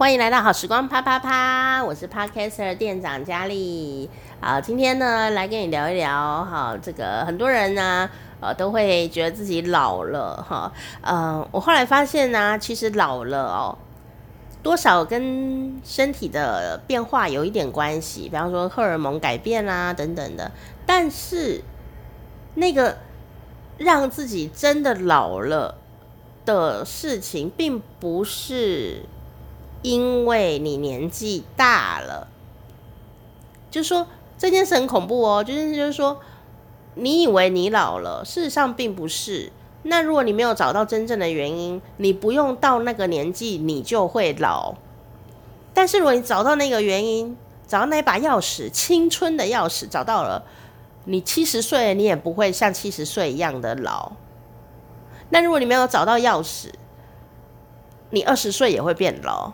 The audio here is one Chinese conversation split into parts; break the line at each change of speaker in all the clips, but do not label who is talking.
欢迎来到好时光啪啪啪，我是 Podcaster 店长佳丽。好，今天呢来跟你聊一聊，哈，这个很多人呢，呃，都会觉得自己老了，哈，呃，我后来发现呢，其实老了哦，多少跟身体的变化有一点关系，比方说荷尔蒙改变啦等等的，但是那个让自己真的老了。的事情并不是因为你年纪大了，就说这件事很恐怖哦。就是就是说，你以为你老了，事实上并不是。那如果你没有找到真正的原因，你不用到那个年纪你就会老。但是如果你找到那个原因，找到那把钥匙，青春的钥匙找到了，你七十岁你也不会像七十岁一样的老。那如果你没有找到钥匙，你二十岁也会变老。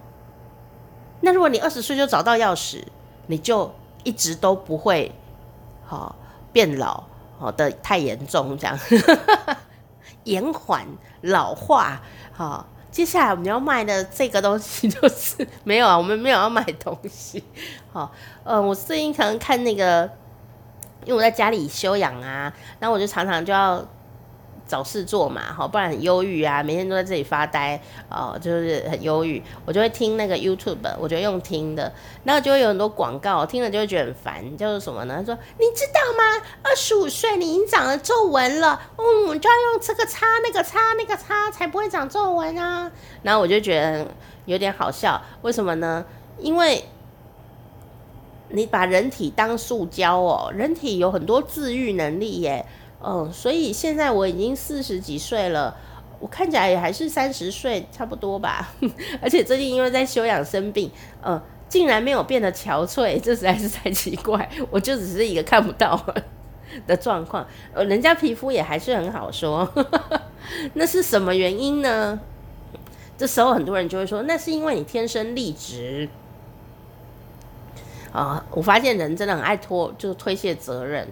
那如果你二十岁就找到钥匙，你就一直都不会好、哦、变老，好、哦、的太严重，这样 延缓老化。好、哦，接下来我们要卖的这个东西就是没有啊，我们没有要卖东西。好、哦，呃，我最近可能看那个，因为我在家里休养啊，然后我就常常就要。找事做嘛，好，不然很忧郁啊，每天都在这里发呆，哦，就是很忧郁。我就会听那个 YouTube，我就用听的，然后就会有很多广告，听了就会觉得很烦。叫做什么呢？他说你知道吗？二十五岁你已经长了皱纹了，嗯，就要用这个擦那个擦那个擦，才不会长皱纹啊。然后我就觉得有点好笑，为什么呢？因为你把人体当塑胶哦，人体有很多自愈能力耶。嗯，所以现在我已经四十几岁了，我看起来也还是三十岁差不多吧。而且最近因为在休养生病，嗯，竟然没有变得憔悴，这实在是太奇怪。我就只是一个看不到的状况，呃，人家皮肤也还是很好说。那是什么原因呢？这时候很多人就会说，那是因为你天生丽质。啊，我发现人真的很爱拖，就是推卸责任。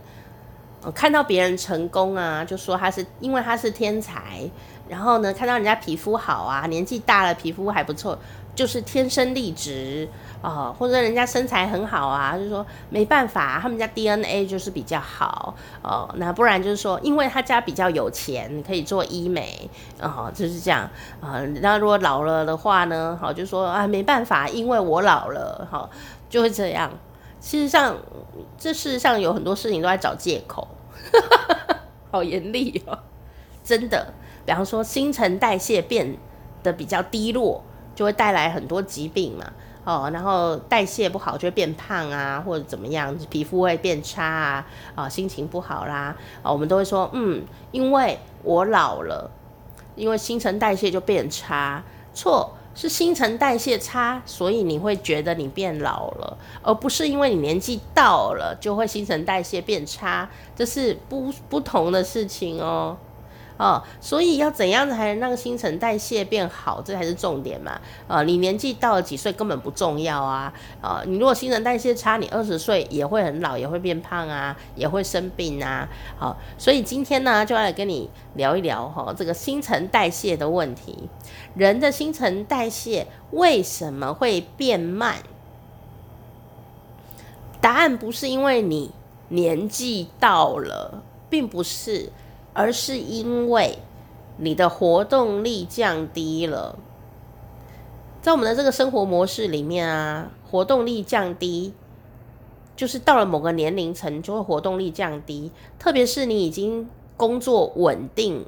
看到别人成功啊，就说他是因为他是天才，然后呢，看到人家皮肤好啊，年纪大了皮肤还不错，就是天生丽质啊、或者人家身材很好啊，就说没办法，他们家 DNA 就是比较好哦、那不然就是说，因为他家比较有钱，可以做医美，哦、就是这样啊、那如果老了的话呢，好、就说啊，没办法，因为我老了，好、就会这样。事实上，这事实上有很多事情都在找借口，好严厉哦！真的，比方说新陈代谢变得比较低落，就会带来很多疾病嘛。哦，然后代谢不好就会变胖啊，或者怎么样，皮肤会变差啊，啊，心情不好啦。啊，我们都会说，嗯，因为我老了，因为新陈代谢就变差，错。是新陈代谢差，所以你会觉得你变老了，而不是因为你年纪到了就会新陈代谢变差，这是不不同的事情哦。哦，所以要怎样才能让新陈代谢变好，这才是重点嘛。呃，你年纪到了几岁根本不重要啊。呃，你如果新陈代谢差，你二十岁也会很老，也会变胖啊，也会生病啊。好，所以今天呢，就要来跟你聊一聊哈，这个新陈代谢的问题。人的新陈代谢为什么会变慢？答案不是因为你年纪到了，并不是。而是因为你的活动力降低了，在我们的这个生活模式里面啊，活动力降低，就是到了某个年龄层就会活动力降低，特别是你已经工作稳定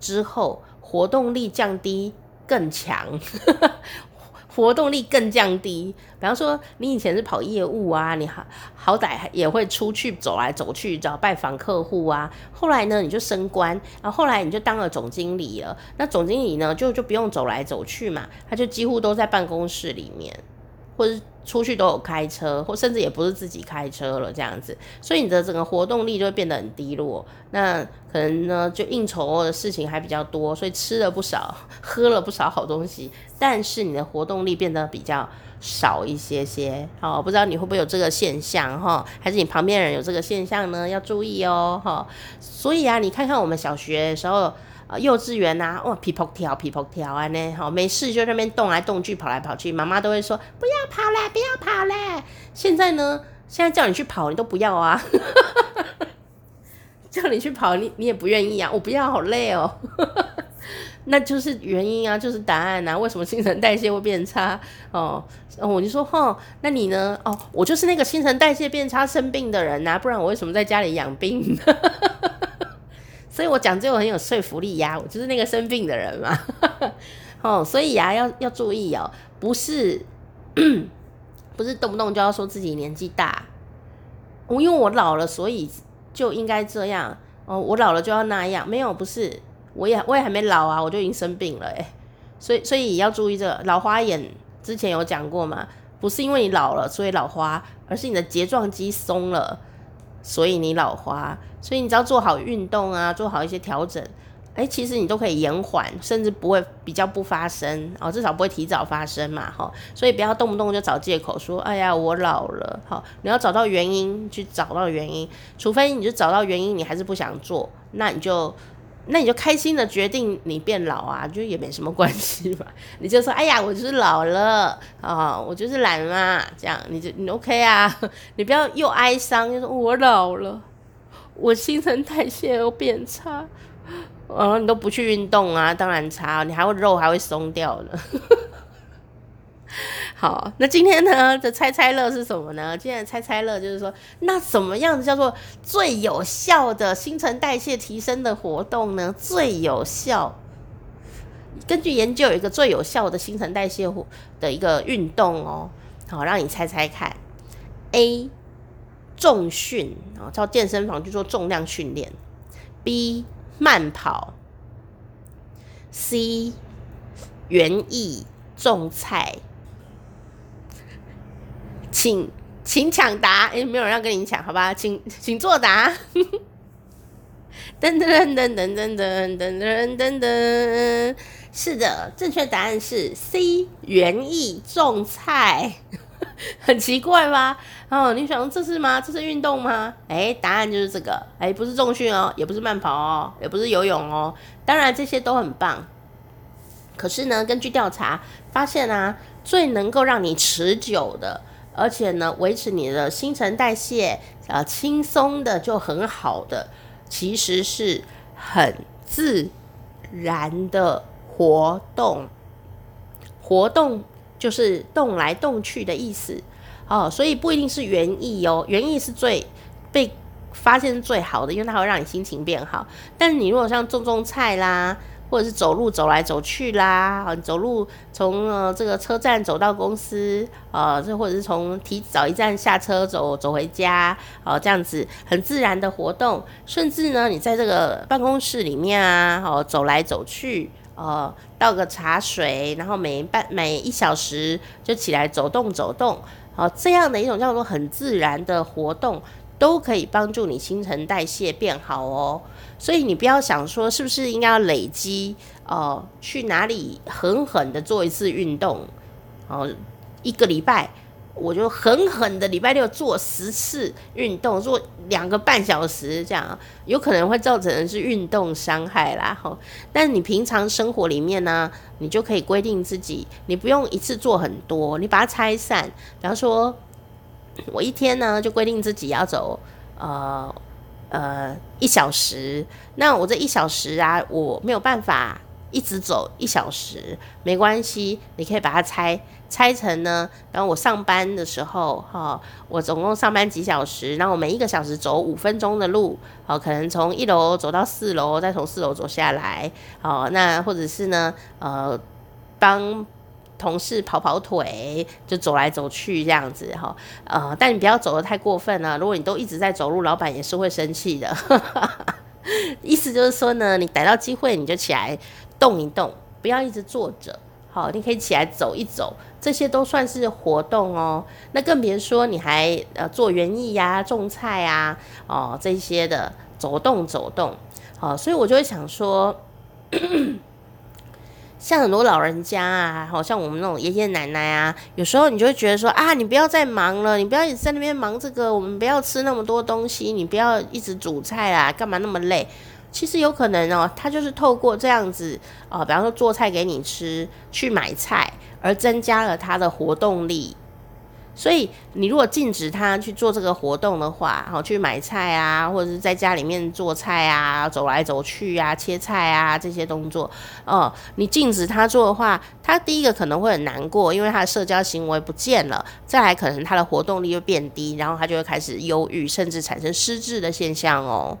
之后，活动力降低更强。活动力更降低。比方说，你以前是跑业务啊，你好好歹也会出去走来走去找拜访客户啊。后来呢，你就升官，然后后来你就当了总经理了。那总经理呢，就就不用走来走去嘛，他就几乎都在办公室里面，或者出去都有开车，或甚至也不是自己开车了这样子。所以你的整个活动力就会变得很低落。那可能呢，就应酬的事情还比较多，所以吃了不少，喝了不少好东西。但是你的活动力变得比较少一些些，好，不知道你会不会有这个现象哈？还是你旁边人有这个现象呢？要注意哦，哈。所以啊，你看看我们小学的时候，呃幼稚园啊，哇，皮扑跳皮扑跳啊呢，好没事就在那边动来动去，跑来跑去，妈妈都会说不要跑了，不要跑了。现在呢，现在叫你去跑，你都不要啊，叫你去跑，你你也不愿意啊，我不要，好累哦。那就是原因啊，就是答案啊。为什么新陈代谢会变差？哦，我就说，吼，那你呢？哦，我就是那个新陈代谢变差生病的人啊，不然我为什么在家里养病？所以我讲这个很有说服力呀，我就是那个生病的人嘛。哦，所以呀，要要注意哦，不是 不是动不动就要说自己年纪大，我因为我老了，所以就应该这样。哦，我老了就要那样，没有，不是。我也我也还没老啊，我就已经生病了诶、所以所以要注意这个老花眼，之前有讲过嘛，不是因为你老了所以老花，而是你的睫状肌松了，所以你老花。所以你只要做好运动啊，做好一些调整，哎、其实你都可以延缓，甚至不会比较不发生哦，至少不会提早发生嘛，哈。所以不要动不动就找借口说，哎呀我老了，好，你要找到原因去找到原因，除非你就找到原因你还是不想做，那你就。那你就开心的决定你变老啊，就也没什么关系吧。你就说，哎呀，我就是老了啊、我就是懒嘛，这样你就你 OK 啊。你不要又哀伤，又说我老了，我新陈代谢又变差，哦，你都不去运动啊，当然差，你还会肉还会松掉呢。好，那今天呢的猜猜乐是什么呢？今天的猜猜乐就是说，那什么样子叫做最有效的新陈代谢提升的活动呢？最有效，根据研究有一个最有效的新陈代谢的一个运动哦。好，让你猜猜看：A. 重训啊，到健身房去做重量训练；B. 慢跑；C. 园艺种菜。请请抢答，诶，没有人要跟你抢，好吧？请请作答。噔噔噔噔噔噔噔噔噔噔，是的，正确答案是 C，园艺种菜。很奇怪吧？哦，你想这是吗？这是运动吗？诶，答案就是这个。诶，不是重训哦，也不是慢跑哦，也不是游泳哦。当然这些都很棒。可是呢，根据调查发现啊，最能够让你持久的。而且呢，维持你的新陈代谢，呃，轻松的就很好的，其实是很自然的活动。活动就是动来动去的意思哦，所以不一定是园艺哦，园艺是最被发现最好的，因为它会让你心情变好。但你如果像种种菜啦，或者是走路走来走去啦，啊，走路从呃这个车站走到公司，呃，这或者是从提早一站下车走走回家，哦，这样子很自然的活动，甚至呢，你在这个办公室里面啊，哦，走来走去，呃，倒个茶水，然后每半每一小时就起来走动走动，哦，这样的一种叫做很自然的活动，都可以帮助你新陈代谢变好哦。所以你不要想说是不是应该要累积哦，去哪里狠狠的做一次运动哦，一个礼拜我就狠狠的礼拜六做十次运动，做两个半小时这样，有可能会造成的是运动伤害啦。哈，但你平常生活里面呢，你就可以规定自己，你不用一次做很多，你把它拆散。比方说，我一天呢就规定自己要走呃。呃，一小时，那我这一小时啊，我没有办法一直走一小时，没关系，你可以把它拆拆成呢。然后我上班的时候，哈、我总共上班几小时，然后我每一个小时走五分钟的路，哦，可能从一楼走到四楼，再从四楼走下来，哦，那或者是呢，呃，帮。同事跑跑腿，就走来走去这样子哈，呃，但你不要走得太过分了。如果你都一直在走路，老板也是会生气的。意思就是说呢，你逮到机会你就起来动一动，不要一直坐着。好，你可以起来走一走，这些都算是活动哦。那更别说你还呃做园艺呀、种菜啊，哦这些的走动走动。好，所以我就会想说。像很多老人家啊，好像我们那种爷爷奶奶啊，有时候你就会觉得说啊，你不要再忙了，你不要在那边忙这个，我们不要吃那么多东西，你不要一直煮菜啦，干嘛那么累？其实有可能哦，他就是透过这样子，呃，比方说做菜给你吃，去买菜，而增加了他的活动力。所以，你如果禁止他去做这个活动的话，好，去买菜啊，或者是在家里面做菜啊，走来走去啊，切菜啊这些动作，哦，你禁止他做的话，他第一个可能会很难过，因为他的社交行为不见了；再来，可能他的活动力又变低，然后他就会开始忧郁，甚至产生失智的现象哦。